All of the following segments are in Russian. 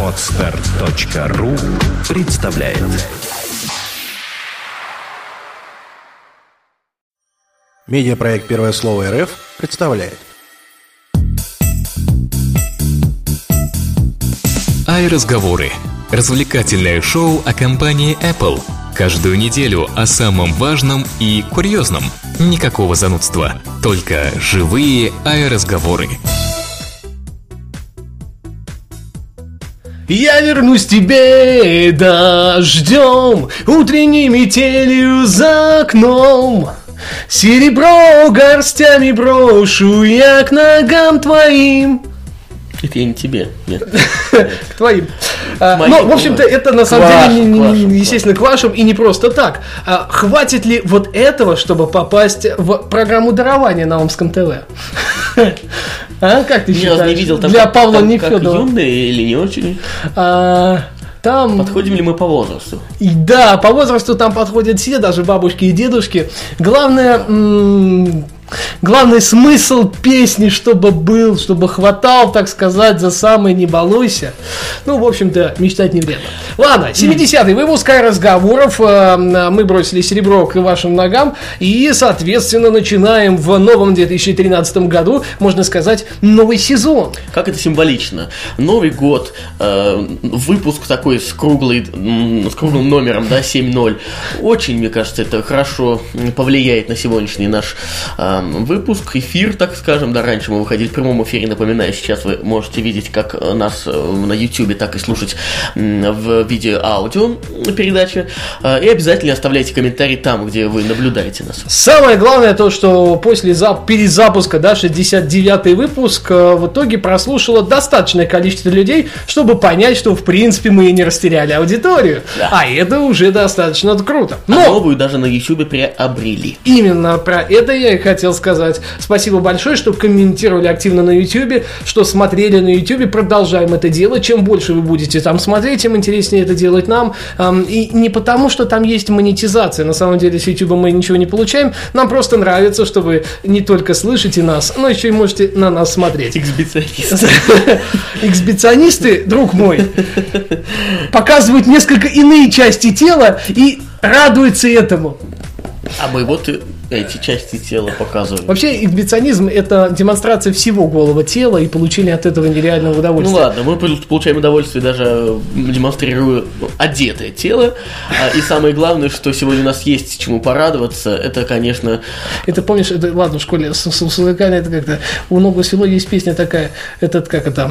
Отстар.ру представляет Медиапроект «Первое слово РФ» представляет Ай-разговоры. Развлекательное шоу о компании Apple. Каждую неделю о самом важном и курьезном. Никакого занудства. Только живые ай-разговоры. Я вернусь тебе дождем, утренней метелью за окном. Серебро горстями брошу я к ногам твоим. Это я не тебе, нет. К твоим. А, Ну, в общем-то, это на самом деле, естественно, к вашим и не просто так. А Хватит ли вот этого, чтобы попасть в программу дарования на Омском ТВ? А, как ты Ни считаешь? не видел там, Для как- Павла там, как Нефедова. юные или не очень. А, Там Подходим ли мы по возрасту? И да, по возрасту там подходят все, даже бабушки и дедушки. Главное, м, главный смысл песни, чтобы был, чтобы хватал, так сказать, за самый не балуйся. Ну, в общем-то, мечтать не вредно. Ладно, 70-й выпуск разговоров. Э, Мы бросили серебро к вашим ногам. И, соответственно, начинаем в новом 2013 году, можно сказать, новый сезон. Как это символично. Новый год, э, выпуск такой с, круглой, м, с круглым номером, да, 7.0. Очень, мне кажется, это хорошо повлияет на сегодняшний наш э, выпуск, эфир, так скажем. Да, раньше мы выходили в прямом эфире, напоминаю, сейчас вы можете видеть как э, нас э, на YouTube, так и слушать в виде аудио передачи. Э, И обязательно оставляйте комментарии там, где вы наблюдаете нас. Самое главное то, что после зап- перезапуска, да, 69-й выпуск, в итоге прослушало достаточное количество людей, чтобы понять, что в принципе мы не растеряли аудиторию. Да. А это уже достаточно круто. А Но новую даже на YouTube приобрели. Именно про это я и хотел сказать. Спасибо большое, что комментировали активно на YouTube, что смотрели на YouTube. Продолжаем это делать. Чем больше вы будете там смотреть, тем интереснее это делать нам. Ам, И не потому, что там есть монетизация. На самом деле с YouTube мы ничего не получаем. Нам просто нравится, что вы не только слышите нас, но еще и можете на нас смотреть. Эксбиционист. Эксбиционисты, друг мой, показывают несколько иные части тела и радуются этому. А мы вот эти части тела показываем. Вообще, эксбиционизм – это демонстрация всего голого тела и получение от этого нереального Ну удовольствия. ладно, мы пол- получаем удовольствие даже демонстрируя ну, одетое тело. А, И самое главное, что сегодня у нас есть чему порадоваться, это, конечно, Это, помнишь, это, ладно, в школе с, с, с музыкальной это как-то у ногу свело есть песня такая, этот, как это,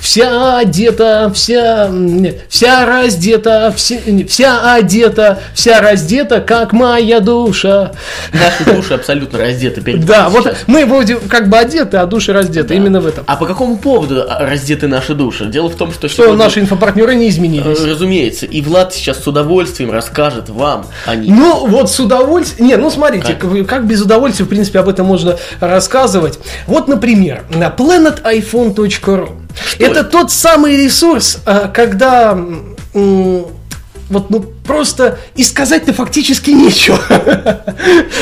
вся одета, вся, нет, вся раздета, не, вся одета, вся раздета, как моя душа. Наши души абсолютно раздеты перед Да, вот сейчас. мы вроде как бы одеты, а души раздеты, именно в этом. А по какому поводу раздеты наши души? Дело в том, что, Что сегодня, наши инфопартнеры не э, изменились. Разумеется, и Влад сейчас с удовольствием расскажет вам о них. Ну, вот с удовольствием... Не, ну смотрите, Как? без удовольствия, в принципе, об этом можно рассказывать. Вот, например, на planetiphone.ru. Это тот самый ресурс, а, когда... Вот, ну, просто и сказать-то фактически нечего.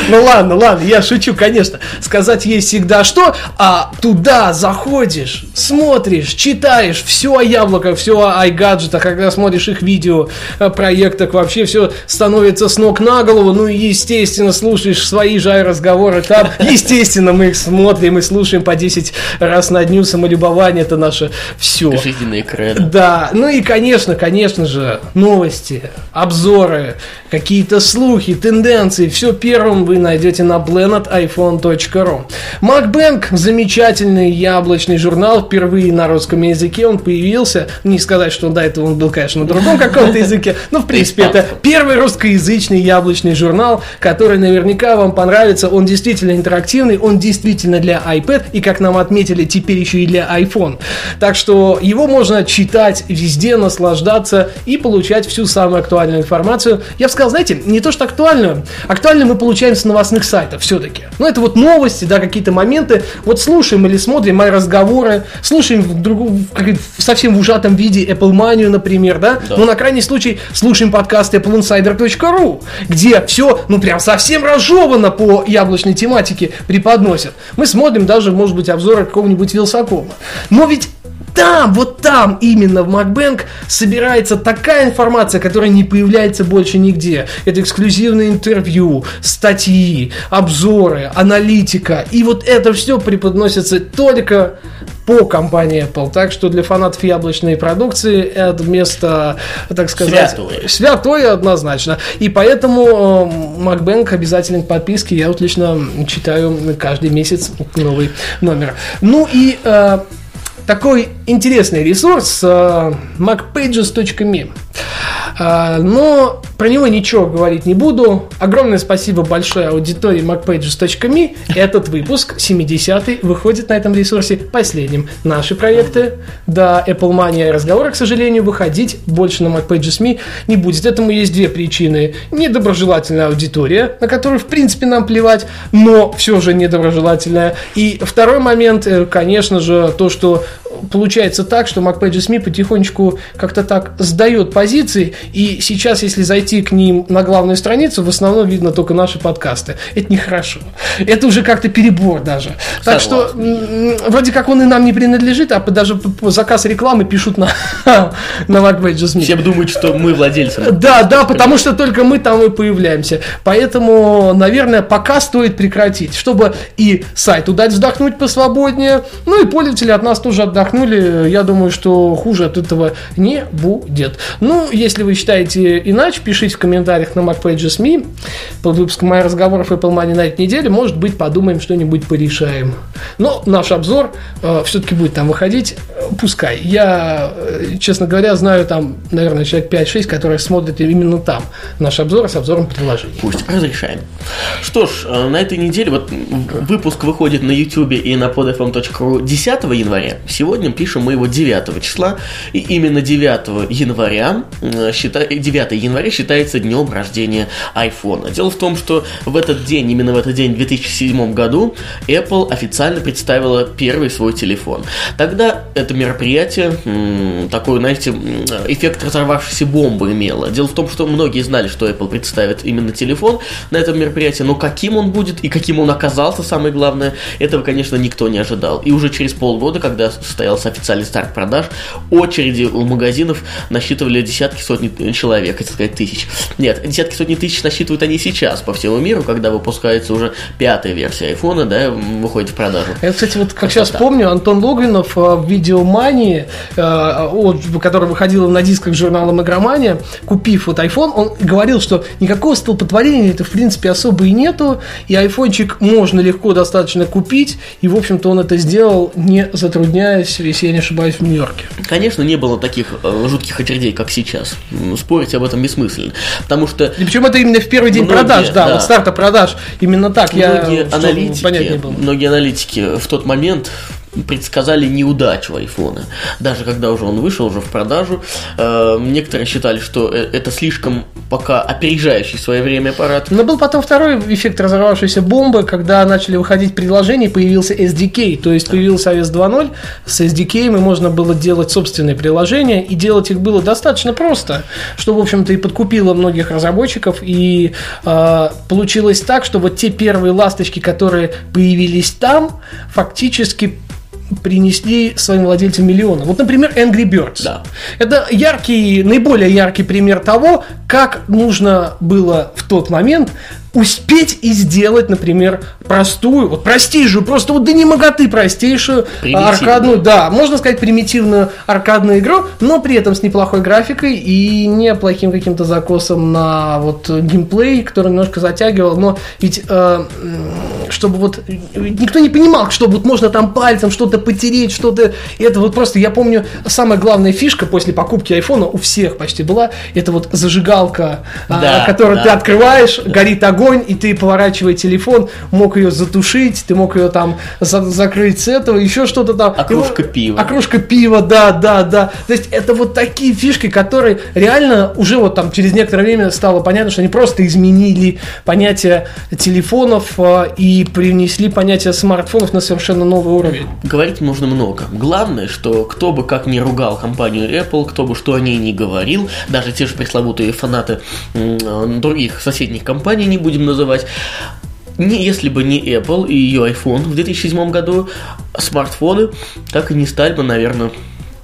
Ну ладно, ладно, я шучу, конечно. Сказать есть всегда что, а туда заходишь, смотришь, читаешь все о яблоках, все о iGadget, когда смотришь их видео, о проектах, вообще все становится с ног на голову, ну и естественно слушаешь свои же разговоры там, естественно мы их смотрим и слушаем по 10 раз на дню, самолюбование это наше все. Жизненные кредо. Да, ну и, конечно, конечно же, новости, обзоры, обзоры какие-то слухи, тенденции, все первым вы найдете на planetiphone.ru. MacBank – замечательный яблочный журнал, впервые на русском языке он появился, не сказать, что до этого он был, конечно, на другом каком-то языке, но, в принципе, это первый русскоязычный яблочный журнал, который наверняка вам понравится, он действительно интерактивный, он действительно для iPad, и, как нам отметили, теперь еще и для iPhone. Так что его можно читать везде, наслаждаться и получать всю самую актуальную информацию. Я сказал, знаете, не то что актуальную, актуальную мы получаем с новостных сайтов все-таки. Ну, это вот новости, да, какие-то моменты. Вот слушаем или смотрим мои разговоры, слушаем в друг, в, совсем в ужатом виде Apple Mania, например, да? да. Ну, на крайний случай слушаем подкаст appleinsider.ru, где все, ну, прям совсем разжевано по яблочной тематике преподносят. Мы смотрим даже, может быть, обзоры какого-нибудь Вилсакома. Но ведь там, вот там именно в MacBank собирается такая информация, которая не появляется больше нигде. Это эксклюзивные интервью, статьи, обзоры, аналитика. И вот это все преподносится только по компании Apple. Так что для фанатов яблочной продукции это место, так сказать, святое, святое однозначно. И поэтому MacBank обязателен к подписке. Я вот лично читаю каждый месяц новый номер. Ну и э, такой интересный ресурс uh, macpages.me. Uh, но про него ничего говорить не буду. Огромное спасибо большой аудитории macpages.me. Этот выпуск, 70-й, выходит на этом ресурсе последним. Наши проекты, да, Apple Mania и разговоры, к сожалению, выходить больше на macpages.me не будет. Этому есть две причины. Недоброжелательная аудитория, на которую, в принципе, нам плевать, но все же недоброжелательная. И второй момент, э, конечно же, то, что получается так, что MacPages.me потихонечку как-то так сдает позиции, и сейчас, если зайти к ним на главную страницу, в основном видно только наши подкасты. Это нехорошо. Это уже как-то перебор даже. Так что, вроде как он и нам не принадлежит, а даже заказ рекламы пишут на, на MacPages.me. Все думают, что мы владельцы. Да, да, потому что только мы там и появляемся. Поэтому, наверное, пока стоит прекратить, чтобы и сайту дать вздохнуть посвободнее, ну и пользователи от нас тоже отдохнули отдохнули, я думаю, что хуже от этого не будет. Ну, если вы считаете иначе, пишите в комментариях на MacPages.me под выпуском моих разговоров Apple Money на этой неделе. Может быть, подумаем, что-нибудь порешаем. Но наш обзор э, все-таки будет там выходить. Пускай. Я, э, честно говоря, знаю там, наверное, человек 5-6, которые смотрят именно там наш обзор с обзором приложений. Пусть, разрешаем. Что ж, э, на этой неделе вот выпуск выходит на YouTube и на podfm.ru 10 января. Сегодня пишем мы его 9 числа, и именно 9 января, считай, 9 января считается днем рождения iPhone. Дело в том, что в этот день, именно в этот день, в 2007 году, Apple официально представила первый свой телефон. Тогда это мероприятие такой, знаете, эффект разорвавшейся бомбы имело. Дело в том, что многие знали, что Apple представит именно телефон на этом мероприятии, но каким он будет и каким он оказался, самое главное, этого, конечно, никто не ожидал. И уже через полгода, когда состоялся официальный старт продаж, очереди у магазинов насчитывали десятки, сотни человек, хотел сказать тысяч. Нет, десятки, сотни тысяч насчитывают они сейчас по всему миру, когда выпускается уже пятая версия айфона, да, выходит в продажу. Я, кстати, вот как сейчас помню, Антон Логвинов в видеомании, э, который выходил на дисках журнала Игромания, купив вот iPhone, он говорил, что никакого столпотворения это в принципе особо и нету, и айфончик можно легко достаточно купить, и в общем-то он это сделал, не затрудняясь если я не ошибаюсь, в Нью-Йорке. Конечно, не было таких э, жутких очередей, как сейчас. Спорить об этом бессмысленно. Потому что... И причем это именно в первый день многие, продаж, да, да, вот старта продаж. Именно так. Многие я, аналитики, понять не было. многие аналитики в тот момент предсказали неудачу айфона. Даже когда уже он вышел уже в продажу, э, некоторые считали, что э, это слишком пока опережающий свое время аппарат. Но был потом второй эффект разорвавшейся бомбы, когда начали выходить приложения, появился SDK, то есть появился iOS 2.0, с SDK и можно было делать собственные приложения, и делать их было достаточно просто, что, в общем-то, и подкупило многих разработчиков, и э, получилось так, что вот те первые ласточки, которые появились там, фактически принесли своим владельцам миллионы. Вот, например, Angry Birds. Да. Это яркий, наиболее яркий пример того, как нужно было в тот момент успеть и сделать, например, простую, вот простейшую, просто вот да не моготы простейшую аркадную, да, можно сказать примитивную аркадную игру, но при этом с неплохой графикой и неплохим каким-то закосом на вот геймплей, который немножко затягивал, но ведь э, чтобы вот никто не понимал, что вот можно там пальцем что-то потереть, что-то, это вот просто, я помню, самая главная фишка после покупки айфона у всех почти была, это вот зажигалка, а, да, которую да. ты открываешь, горит огонь, огонь, и ты, поворачивая телефон, мог ее затушить, ты мог ее там за- закрыть с этого, еще что-то там. А кружка пива. А кружка пива, да, да, да. То есть это вот такие фишки, которые реально уже вот там через некоторое время стало понятно, что они просто изменили понятие телефонов э, и принесли понятие смартфонов на совершенно новый уровень. Говорить нужно много. Главное, что кто бы как ни ругал компанию Apple, кто бы что о ней ни говорил, даже те же пресловутые фанаты э, других соседних компаний, не будем называть, не, если бы не Apple и ее iPhone в 2007 году, смартфоны так и не стали бы, наверное,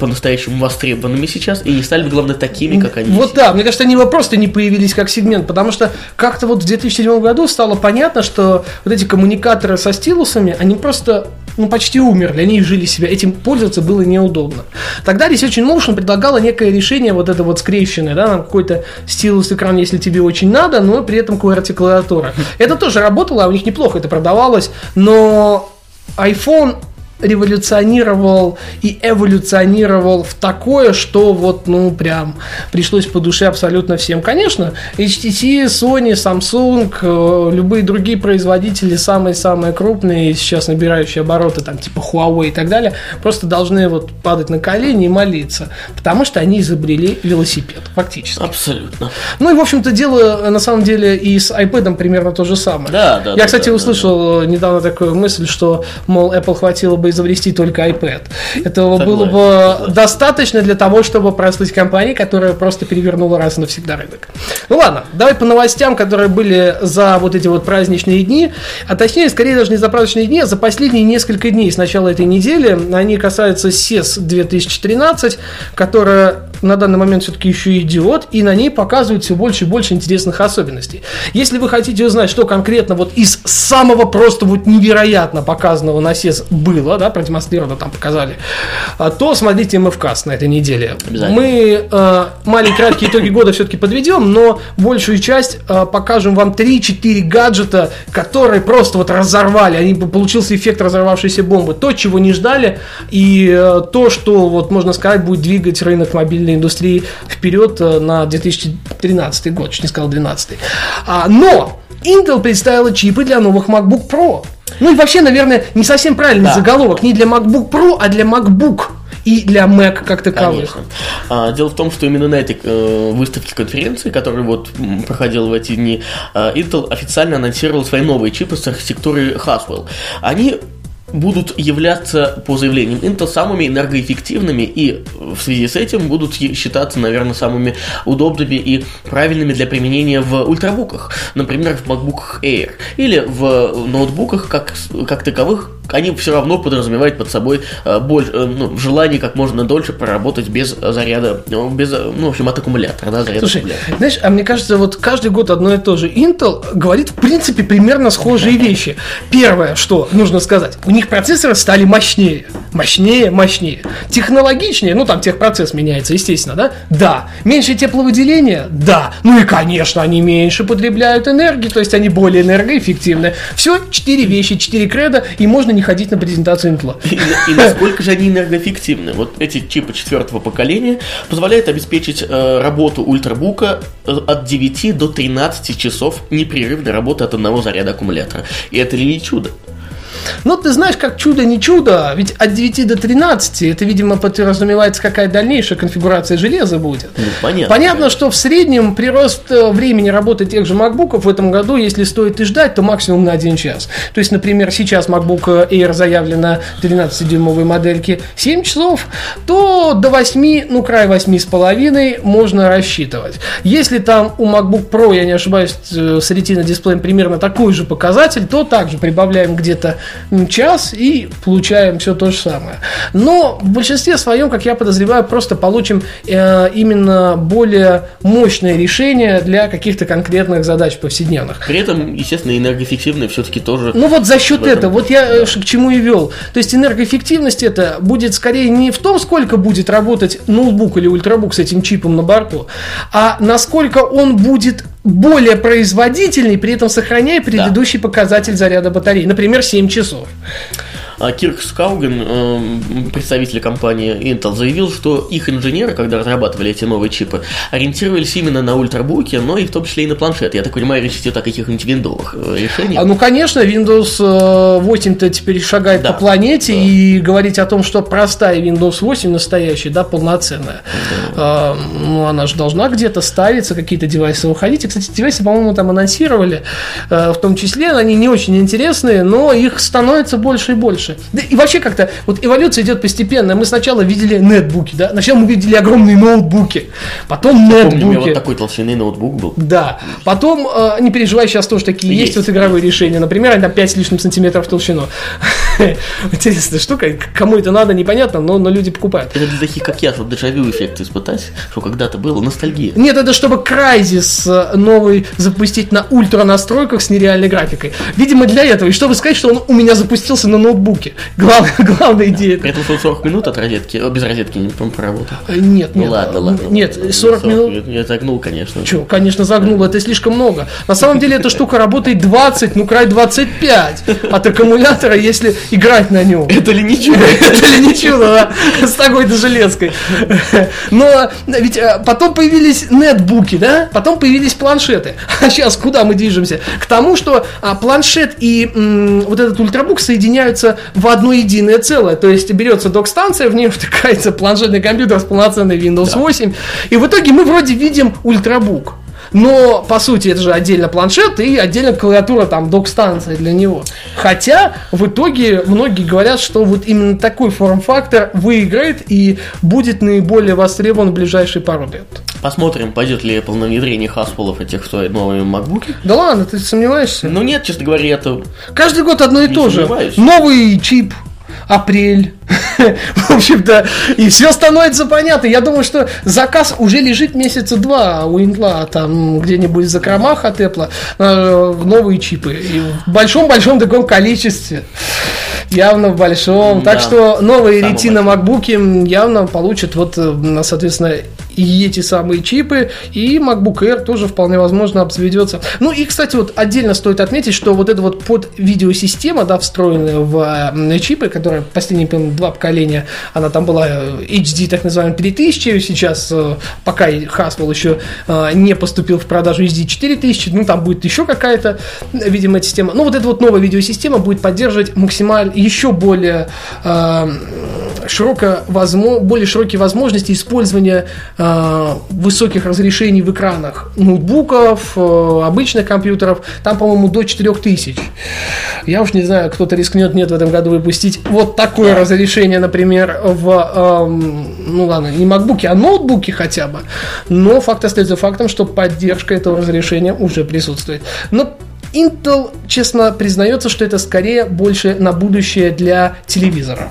по-настоящему востребованными сейчас, и не стали бы, главное, такими, как они Вот есть. да, мне кажется, они просто не появились как сегмент, потому что как-то вот в 2007 году стало понятно, что вот эти коммуникаторы со стилусами, они просто ну, почти умерли, они жили себя, этим пользоваться было неудобно. Тогда Research in Motion предлагала некое решение, вот это вот скрещенное, да, там какой-то стилус экран, если тебе очень надо, но при этом QWERTY клавиатура. Это тоже работало, а у них неплохо это продавалось, но iPhone революционировал и эволюционировал в такое, что вот, ну, прям пришлось по душе абсолютно всем. Конечно, HTC, Sony, Samsung, э, любые другие производители, самые-самые крупные, сейчас набирающие обороты, там, типа Huawei и так далее, просто должны вот падать на колени и молиться, потому что они изобрели велосипед, фактически. Абсолютно. Ну и, в общем-то, дело, э, на самом деле, и с iPad примерно то же самое. Да, да, Я, да, кстати, да, услышал э, недавно такую мысль, что, мол, Apple хватило бы изобрести только iPad. Этого было Согласен, бы согласен. достаточно для того, чтобы прослыть компании, которая просто перевернула раз и навсегда рынок. Ну ладно, давай по новостям, которые были за вот эти вот праздничные дни, а точнее, скорее даже не за праздничные дни, а за последние несколько дней с начала этой недели. Они касаются CES 2013, которая на данный момент все-таки еще идет, и на ней показывают все больше и больше интересных особенностей. Если вы хотите узнать, что конкретно вот из самого просто вот невероятно показанного на CES было, да, продемонстрировано там показали, а, то смотрите МФКС на этой неделе. Мы э, маленькие краткие итоги года все-таки подведем, но большую часть э, покажем вам 3-4 гаджета, которые просто вот разорвали, они, получился эффект разорвавшейся бомбы. То, чего не ждали, и э, то, что, вот можно сказать, будет двигать рынок мобильной индустрии вперед э, на 2013 год, чуть не сказал 2012. А, но Intel представила чипы для новых MacBook Pro. Ну и вообще, наверное, не совсем правильный Да. заголовок. Не для MacBook Pro, а для MacBook и для Mac как таковых. Конечно. А, дело в том, что именно на этой э, выставке конференции, которая вот проходила в эти дни, э, Intel официально анонсировал свои новые чипы с архитектурой Haswell. Они будут являться, по заявлениям Intel, самыми энергоэффективными и в связи с этим будут считаться, наверное, самыми удобными и правильными для применения в ультрабуках. Например, в MacBook Air. Или в ноутбуках, как, как таковых, они все равно подразумевают под собой э, боль- э, ну, желание как можно дольше проработать без заряда, без, э, ну, в общем, от аккумулятора, да, заряда Слушай, аккумулятора. знаешь, а мне кажется, вот каждый год одно и то же. Intel говорит, в принципе, примерно схожие вещи. Первое, что нужно сказать, у них процессоры стали мощнее. Мощнее, мощнее. Технологичнее, ну там техпроцесс меняется, естественно, да? Да. Меньше тепловыділения? Да. Ну и, конечно, они меньше потребляют энергии, то есть они более энергоэффективны. Все, четыре вещи, четыре креда, и можно не ходить на презентацию Intel. И, и насколько же они энергоэффективны? Вот эти чипы четвертого поколения позволяют обеспечить э, работу ультрабука э, от 9 до 13 часов непрерывной работы от одного заряда аккумулятора. И это ли не чудо? Ну, ты знаешь, как чудо не чудо, ведь от 9 до 13, это, видимо, подразумевается, какая дальнейшая конфигурация железа будет. Ну, понятно. Понятно, что в среднем прирост э, времени работы тех же MacBook в этом году, если стоит и ждать, то максимум на 1 час. То есть, например, сейчас MacBook Air заявлено 13-дюймовой модельки 7 часов, то до 8, ну, край 8,5 можно рассчитывать. Если там у MacBook Pro, я не ошибаюсь, э, с Retina дисплеем примерно такой же показатель, то также прибавляем где-то час и получаем все то же самое. Но в большинстве своем, как я подозреваю, просто получим э, именно более мощное решение для каких-то конкретных задач повседневных. При этом, естественно, энергоэффективные все-таки тоже... Ну вот за счет этом- этого, вот я э, ш- к чему и вел. То есть энергоэффективность это будет скорее не в том, сколько будет работать ноутбук или ультрабук с этим чипом на борту, а насколько он будет более производительный, при этом сохраняя предыдущий показатель заряда батареи, например, 7 часов. А Кирк Скауген, э, представитель компании Intel, заявил, что их инженеры, когда разрабатывали эти новые чипы, ориентировались именно на ультрабуки, но и в том числе и на планшет. Я так понимаю, речь идет о каких-нибудь виндовых э, решениях. А, ну, конечно, Windows 8-то теперь шагает Да. по планете Да. и говорить о том, что простая Windows 8 настоящая, да, полноценная, а, ну, она же должна где-то ставиться, какие-то девайсы выходить. И, кстати, девайсы, по-моему, там анонсировали, э, в том числе, они не очень интересные, но их становится больше и больше. Да и вообще как-то, вот эволюция идет постепенно. Мы сначала видели нетбуки, да, сначала мы видели огромные ноутбуки, потом Помню, у меня нетбуки. вот такой толщины ноутбук был. Да. Потом, э, не переживай, сейчас тоже такие есть, Есть. вот игровые решения. Например, они там 5 с лишним сантиметров толщину. Интересная штука. Кому это надо, непонятно, но, но люди покупают. Это для таких, как я, чтобы дежавю эффект испытать, что когда-то было ностальгия. Нет, это чтобы Crysis э, новый запустить на ультра настройках с нереальной графикой. Видимо, для этого. И чтобы сказать, что он у меня запустился на ноутбуке. Главная, главная идея. При этом что он 40 минут от розетки, о, без розетки не проработал. Э, Нет, Ну нет. ладно, ладно. Нет, ладно. 40 минут. Я загнул, конечно. Че, конечно, загнуло, это слишком много. На самом деле эта штука работает 20, ну край 25 от аккумулятора, если играть на нем. Это ли ничего? Это ли не чудо, да? С такой-то железкой. Но ведь э, потом появились нетбуки, да? Потом появились планшеты. А сейчас куда мы движемся? К тому, что а, планшет и вот этот ультрабук соединяются в одно единое целое. То есть берется док-станция, в нее втыкается планшетный компьютер с полноценной Windows 8. И в итоге мы вроде видим ультрабук. Но, по сути, это же отдельно планшет и отдельно клавиатура, там, док-станция для него. Хотя, в итоге, многие говорят, что вот именно такой форм-фактор выиграет и будет наиболее востребован в ближайшие пару лет. Посмотрим, пойдет ли Apple на внедрение Хаспулов этих в свои новые макбуки. Да ладно, ты сомневаешься? Ну нет, честно говоря, это Каждый год одно и Не то же. Новый чип, апрель. В общем-то, и все становится понятно. Я думаю, что заказ уже лежит месяца два у Интла, там где-нибудь в закромах от Apple, э, новые чипы. И в большом-большом таком количестве. Явно в большом. Так что новые Самом ретина макбуки явно получат вот, э, соответственно, и эти самые чипы, и MacBook Air тоже вполне возможно обзаведется. Ну и, кстати, вот отдельно стоит отметить, что вот эта вот под видеосистема, да, встроенная в э, чипы, которая последние два поколения, она там была э, HD, так называемая 3000, сейчас, э, пока Haswell еще э, не поступил в продажу HD 4000, ну там будет еще какая-то, э, видимо, система. Ну вот эта вот новая видеосистема будет поддерживать максимально еще более э, широко возмо- более широкие возможности использования э, высоких разрешений в экранах ноутбуков, э, обычных компьютеров. Там, по-моему, до 4000. Я уж не знаю, кто-то рискнет нет в этом году выпустить вот такое разрешение, например, в, эм, ну ладно, не макбуке, а ноутбуке хотя бы. Но факт остается фактом, что поддержка этого разрешения уже присутствует. Но Intel, честно, признается, что это скорее больше на будущее для телевизоров.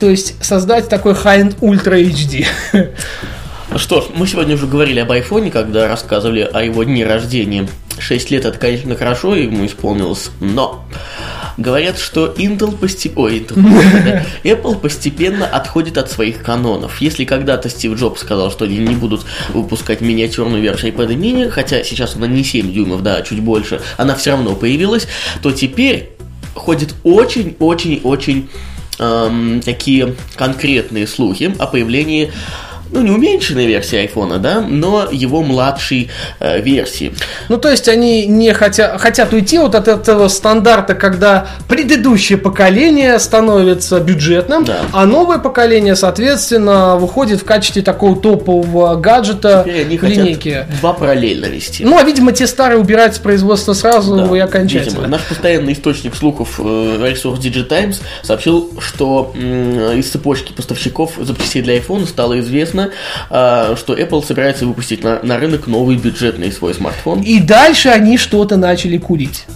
То есть создать такой high-end Ultra HD. Что ж, мы сегодня уже говорили об айфоне, когда рассказывали о его дне рождения. 6 лет это, конечно, хорошо, ему исполнилось, но говорят, что Intel постепенно... Ой, Intel. Apple постепенно отходит от своих канонов. Если когда-то Стив Джобс сказал, что они не будут выпускать миниатюрную версию iPad mini, хотя сейчас она не 7 дюймов, да, а чуть больше, она все равно появилась, то теперь ходит очень-очень-очень эм, такие конкретные слухи о появлении ну, не уменьшенной версии айфона, да, но его младшей э, версии. Ну, то есть они не хотят, хотят уйти вот от этого стандарта, когда предыдущее поколение становится бюджетным, Да. а новое поколение, соответственно, выходит в качестве такого топового гаджета Теперь они в линейке. два параллельно вести. Ну, а видимо, те старые убирают с производства сразу Да, и окончательно. видимо. Наш постоянный источник слухов э, ресурс DigiTimes сообщил, что м, из цепочки поставщиков запчастей для iPhone стало известно, э, что Apple собирается выпустить на, на рынок новый бюджетный свой смартфон. И дальше они что-то начали курить.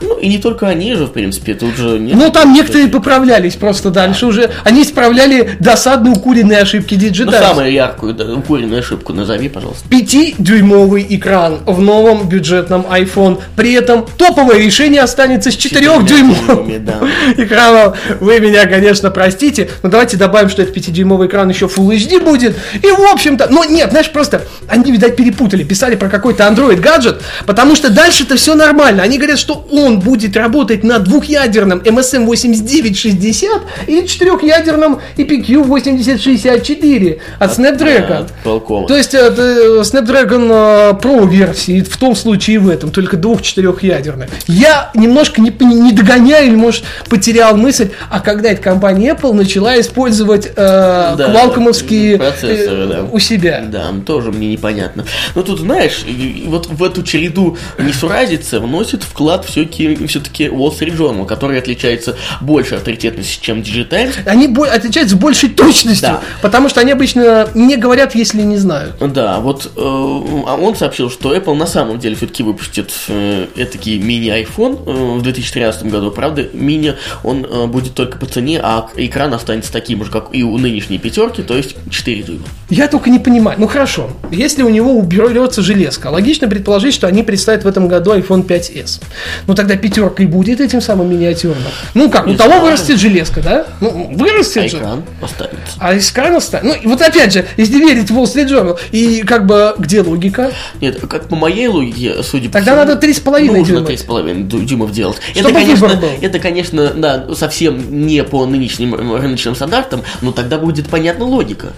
Ну и не только они же, в принципе, тут же... нет- Ну, там некоторые поправлялись просто дальше уже. Они исправляли досадные укуренные ошибки Ну, Digital. самую яркую, да, укуренную ошибку назови, пожалуйста. 5-дюймовый экран в новом бюджетном iPhone. При этом топовое решение останется с 4-дюймовым Да. экраном. Вы меня, конечно, простите, но давайте добавим, что это 5-дюймовый экран еще Full HD будет. И, в общем-то, ну нет, знаешь, просто они, видать, перепутали, писали про какой-то Android гаджет, потому что дальше-то все нормально. Они говорят, что что он будет работать на двухъядерном MSM 8960 или четырехъядерном EPQ 8064 от Snapdragon. Qualcomm. То есть это Snapdragon Pro версии, в том случае и в этом, только двух-четырехъядерных. Я немножко не, не догоняю или, может, потерял мысль, а когда эта компания Apple начала использовать э, Да, квалкомовские процессоры, э, да. у себя. Да, тоже мне непонятно. Но тут, знаешь, и- и вот в эту череду несуразицы вносит вклад все-таки все-таки Wall Street Journal, который отличается большей авторитетностью, чем Digitimes. Они бо- отличаются большей точностью, Да. потому что они обычно не говорят, если не знают. Да, вот э, а он сообщил, что Apple на самом деле все-таки выпустит э, этакий мини-iPhone э, в 2013 году. Правда, мини он э, будет только по цене, а экран останется таким же, как и у нынешней пятерки, то есть 4 дюйма. Я только не понимаю. Ну хорошо, если у него уберется железка, логично предположить, что они представят в этом году iPhone 5s. Ну тогда пятерка и будет этим самым миниатюрным. Ну как, у того вырастет железка, да? Ну, вырастет А же. экран останется. А экран останется. Ну, и вот опять же, если верить Wall Street Journal, и как бы где логика? Нет, как по моей логике, судя по Тогда всему, надо 3,5 нужно дюйма. 3,5 дю- дюймов делать. Чтобы это, конечно, это, конечно, да, совсем не по нынешним рыночным стандартам, но тогда будет понятна логика.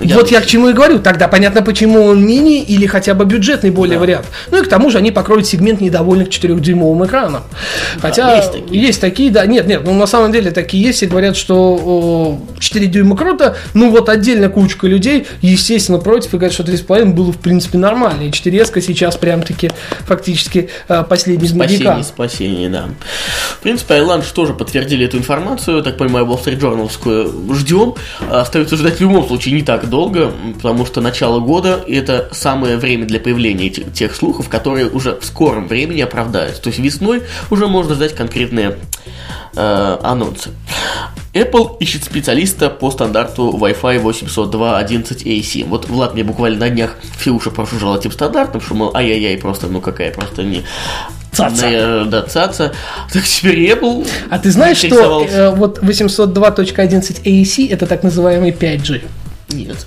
Вот я к чему и говорю. Тогда понятно, почему он мини или хотя бы бюджетный более Да. вариант. Ну и к тому же они покроют сегмент недовольных 4-дюймовым экраном. Хотя есть такие. есть такие, да. Нет, нет, ну на самом деле такие есть и говорят, что о, 4 дюйма круто. Ну вот отдельно кучка людей, естественно, против и говорят, что 3,5 было в принципе нормально. И 4 сейчас прям таки фактически э, последний из Спасение, медикам. спасение, да. В принципе, iLunch тоже подтвердили эту информацию, так понимаю, Wall Street Journalскую ждем. Остается ждать в любом случае не так долго, потому что начало года – это самое время для появления этих, тех слухов, которые уже в скором времени оправдаются. То есть весной уже можно ждать конкретные э, анонсы. Apple ищет специалиста по стандарту Wi-Fi 802.11ac. Вот Влад мне буквально на днях Фиуша прошужал этим стандартом, что, мол, ай-яй-яй, просто, ну какая, просто не... Цаца. Не, да, цаца. Так теперь Apple А ты знаешь, что э, вот 802.11 AEC это так называемый 5G? Нет.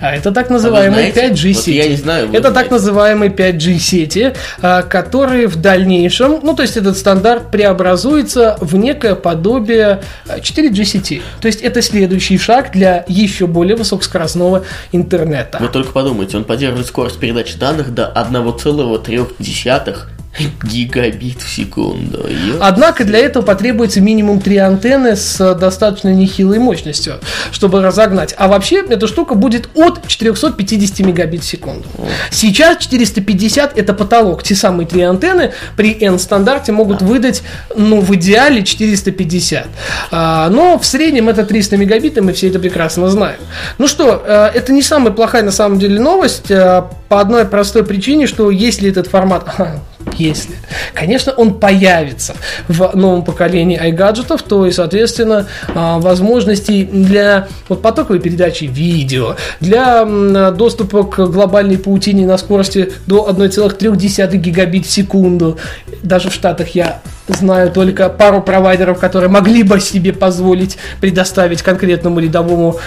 А это так называемые знаете? 5G Вот сети. я не знаю, это так знаете. называемые 5G сети, а, которые в дальнейшем, ну то есть этот стандарт преобразуется в некое подобие а, 4G сети. То есть это следующий шаг для еще более высокоскоростного интернета. Вы только подумайте, он поддерживает скорость передачи данных до 1,3 гигабит в секунду. Однако для этого потребуется минимум три антенны с э, достаточно нехилой мощностью, чтобы разогнать. А вообще эта штука будет от 450 мегабит в секунду. Сейчас 450 это потолок. Те самые три антенны при N-стандарте могут выдать, ну, в идеале 450. А, но в среднем это 300 мегабит, и мы все это прекрасно знаем. Ну что, э, это не самая плохая на самом деле новость, э, по одной простой причине, что если этот формат... Если, конечно, он появится в новом поколении iGadget'ов, то и, соответственно, а, возможностей для вот, потоковой передачи видео, для доступа к глобальной паутине на скорости до 1,3 гигабит в секунду. Даже в Штатах я знаю только пару провайдеров, которые могли бы себе позволить предоставить конкретному рядовому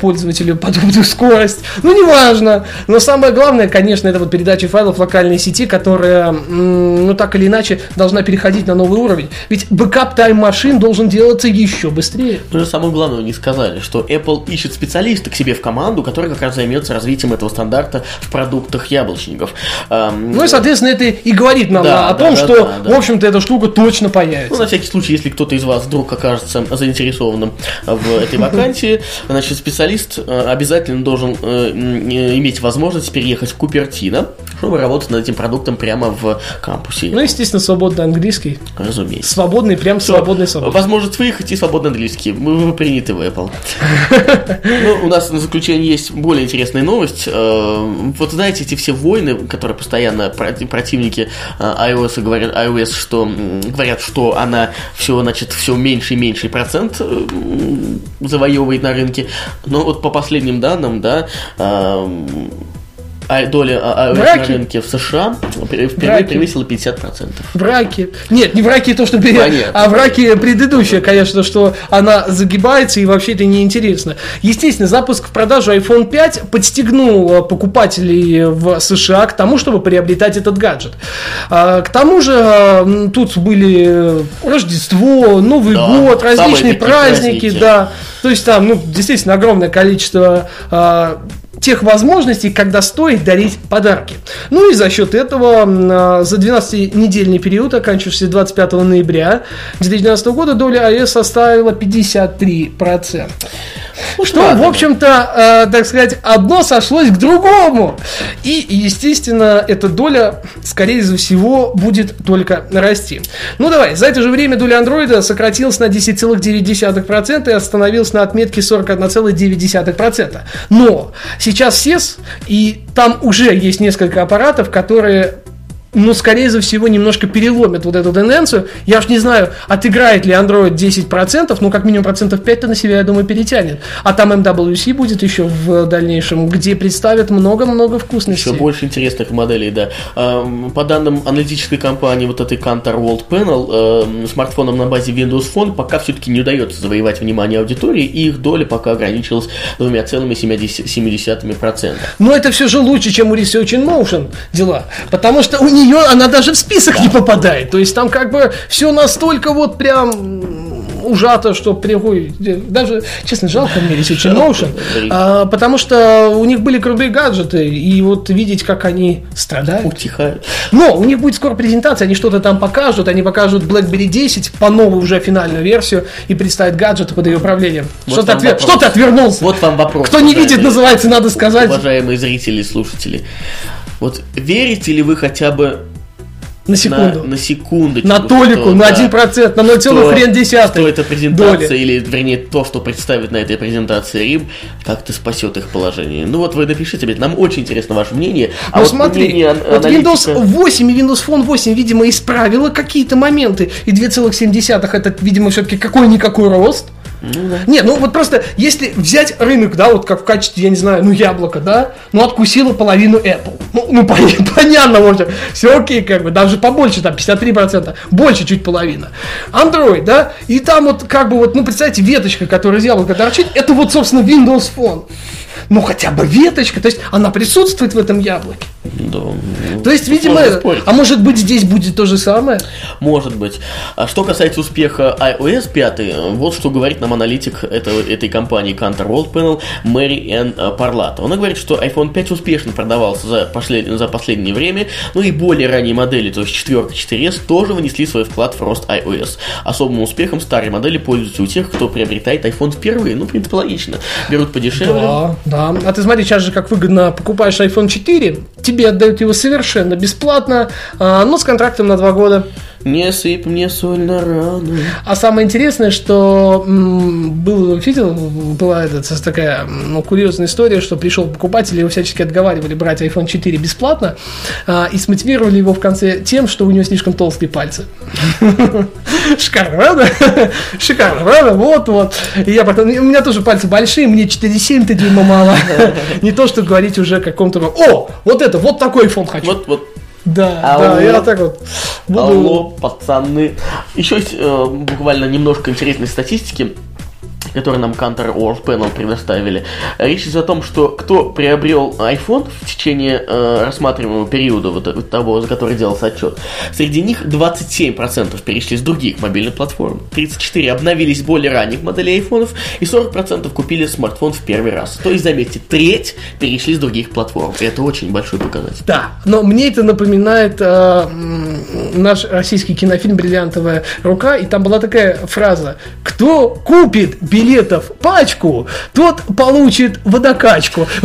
пользователю подобную скорость. Ну, неважно. Но самое главное, конечно, это вот передача файлов локальной сети, которая, ну, так или иначе, должна переходить на новый уровень. Ведь бэкап тайм-машин должен делаться еще быстрее. Ну, же самое главное, не сказали, что Apple ищет специалиста к себе в команду, который как раз займется развитием этого стандарта в продуктах яблочников. Эм, Ну и, соответственно, это и говорит нам Да, о да, том, да, что, в общем-то, эта штука точно Ну, появится. на всякий случай, если кто-то из вас вдруг окажется заинтересованным в этой вакансии, значит, специалист э, обязательно должен э, э, иметь возможность переехать в Купертино, чтобы работать над этим продуктом прямо в кампусе. Ну, естественно, свободный английский. разумеется. Свободный, прям свободный, свободный. Возможность выехать и свободный английский. Мы, приняты в Apple. Ну, у нас на заключение есть более интересная новость. Вот знаете, эти все войны, которые постоянно проти- противники iOS говорят, iOS, что говорят, что она все, значит, все меньше и меньший процент э, завоевывает на рынке. Но вот по последним данным, да, доля а, Браки. на рынке в США впервые Браки. превысила 50%. В раке. Нет, не в раке то, что пере- Понятно. а в раке предыдущая, конечно, что она загибается и вообще это неинтересно. Естественно, запуск в продажу iPhone 5 подстегнул э, покупателей в США к тому, чтобы приобретать этот гаджет. А, К тому же э, тут были Рождество, Новый Да, год, различные праздники, праздники. да. То есть там, ну, действительно, огромное количество а, тех возможностей, когда стоит дарить подарки. Ну и за счет этого а, за 12-недельный период, оканчивающийся 25 ноября 2012 года, доля iOS составила 53%. Что, в общем-то, э, так сказать, одно сошлось к другому. И, естественно, эта доля, скорее всего, будет только расти. Ну, давай, за это же время доля андроида сократилась на 10,9% и остановилась на отметке 41,9%. Но сейчас SES, и там уже есть несколько аппаратов, которые ну, скорее всего, немножко переломит вот эту тенденцию. Я уж не знаю, отыграет ли Android 10%, ну, как минимум процентов 5-то на себя, я думаю, перетянет. А там MWC будет еще в дальнейшем, где представят много-много вкусностей. Еще больше интересных моделей, да. Эм, По данным аналитической компании вот этой Kantar World Panel, эм, смартфонам на базе Windows Phone пока все-таки не удается завоевать внимание аудитории, и их доля пока ограничилась 2,7%. Но это все же лучше, чем у Research in Motion дела. Потому что у нее она даже в список не попадает. То есть там как бы все настолько вот прям ужато, что приходит. Даже, честно, жалко мне Research in Motion. а, потому что у них были крутые гаджеты. И вот видеть, как они страдают. Утихают. Но у них будет скоро презентация, они что-то там покажут, они покажут BlackBerry 10 по новую уже финальную версию и представят гаджеты под ее управлением. Вот что, ты отвер- что ты отвернулся? Вот вам вопрос. Кто не видит, называется, надо сказать. Уважаемые зрители и слушатели. Вот верите ли вы хотя бы На на, секунду. на секундочку? На толику, что, на да, 1%, на 0,1 что- хрен десятый. Что эта презентация, доли. или, вернее, то, что представит на этой презентации Рим, как-то спасет их положение. Ну вот вы напишите, нам очень интересно ваше мнение. А Ну вот смотри, мнение вот Windows аналитика- 8 и Windows Phone 8, видимо, исправила какие-то моменты. И 2,7 это, видимо, все-таки какой-никакой рост. Ну да. Нет, ну вот просто, если взять рынок, да, вот как в качестве, я не знаю, ну яблоко, да, ну откусила половину Apple. Ну, ну пон- понятно, может, все окей, как бы, даже побольше, там, 53%, больше чуть половина. Android, да, и там вот как бы вот, ну представьте, веточка, которая из яблока торчит, это вот, собственно, Windows Phone. Ну хотя бы веточка, то есть она присутствует в этом яблоке. Да, ну, То есть, видимо, а может быть здесь будет то же самое? Может быть. А что касается успеха iOS 5, вот что говорит нам аналитик этого, этой компании Cantor World Panel Мэри Энн э, Парлата. Она говорит, что iPhone 5 успешно продавался за, послед- за последнее время, ну и более ранние модели, то есть 4 4S, тоже внесли свой вклад в рост iOS. Особым успехом старые модели пользуются у тех, кто приобретает iPhone впервые. Ну, в принципе, логично. Берут подешевле. Да, да. А ты смотри, сейчас же как выгодно покупаешь iPhone 4, тебе отдают его совершенно бесплатно, а, но с контрактом на 2 года. Не сыпь мне соль на рану. А самое интересное, что был, видел, была эта такая ну, курьезная история, что пришел покупатель, его всячески отговаривали брать iPhone 4 бесплатно, а, и смотивировали его в конце тем, что у него слишком толстые пальцы. Шикарно, правда? Шикарно, правда? Вот, вот. И я потом, у меня тоже пальцы большие, мне 4,7 дюйма мало. Не то, что говорить уже о каком-то... О, вот это, вот такой iPhone хочу. Вот, вот Да, Алло. да, я так вот буду... Алло, пацаны. Еще есть э, буквально немножко интересной статистики которые нам Counter World Panel предоставили. Речь идет о том, что кто приобрел iPhone в течение э, рассматриваемого периода, вот, э, того, за который делался отчет, среди них 27% перешли с других мобильных платформ, 34% обновились более ранних моделей айфонов и 40% купили смартфон в первый раз. То есть, заметьте, треть перешли с других платформ. Это очень большой показатель. Да, но мне это напоминает э, наш российский кинофильм «Бриллиантовая рука», и там была такая фраза «Кто купит билетов пачку, тот получит водокачку».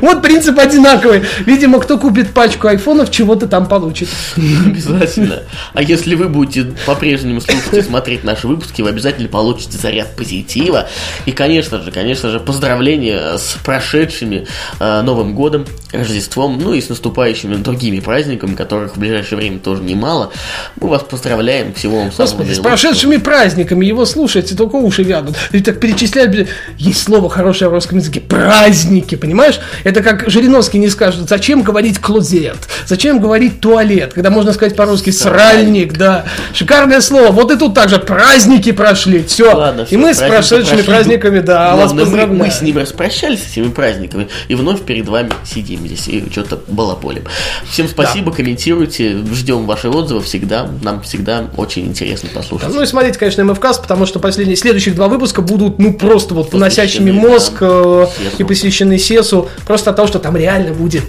Вот принцип одинаковый. Видимо, кто купит пачку айфонов, чего-то там получит. Обязательно. А если вы будете по-прежнему слушать и смотреть наши выпуски, вы обязательно получите заряд позитива. И, конечно же, конечно же, поздравления с прошедшими э, Новым годом, Рождеством, ну и с наступающими другими праздниками, которых в ближайшее время тоже немало. Мы вас поздравляем. Всего вам самого Господи, с прошедшими праздниками его слушайте, только уши вянут. И так перечисляют, есть слово хорошее в русском языке, праздники, понимаешь? Это как Жириновский не скажет, зачем говорить клозет, зачем говорить туалет, когда можно сказать по-русски сральник, да. Шикарное слово. Вот и тут также праздники прошли, все. Ладно, и всё, мы с прошедшими прошли. праздниками, да, вас Главное, мы, поздравляем. мы с ним распрощались, с этими праздниками, и вновь перед вами сидим здесь и что-то балаполим. Всем спасибо, комментируйте, ждем ваши отзывы всегда. Нам всегда очень интересно послушать. Ну и смотрите, конечно, МФК, потому что последние, следующих два выпуска будут, ну, просто вот выносящими мозг да, э, Сесу. и посвящены СЕСу, просто от того, что там реально будет,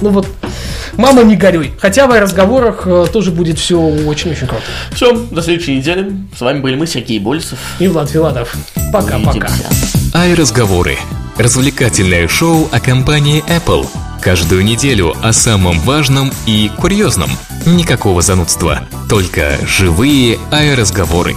ну вот, мама не горюй. Хотя в разговорах э, тоже будет все очень-очень круто. Все, до следующей недели. С вами были мы, Сергей Болесов. И Влад Филадов. Пока-пока. Увидимся. iRazговоры – развлекательное шоу о компании Apple. Каждую неделю о самом важном и курьезном. Никакого занудства, только живые iRazговоры.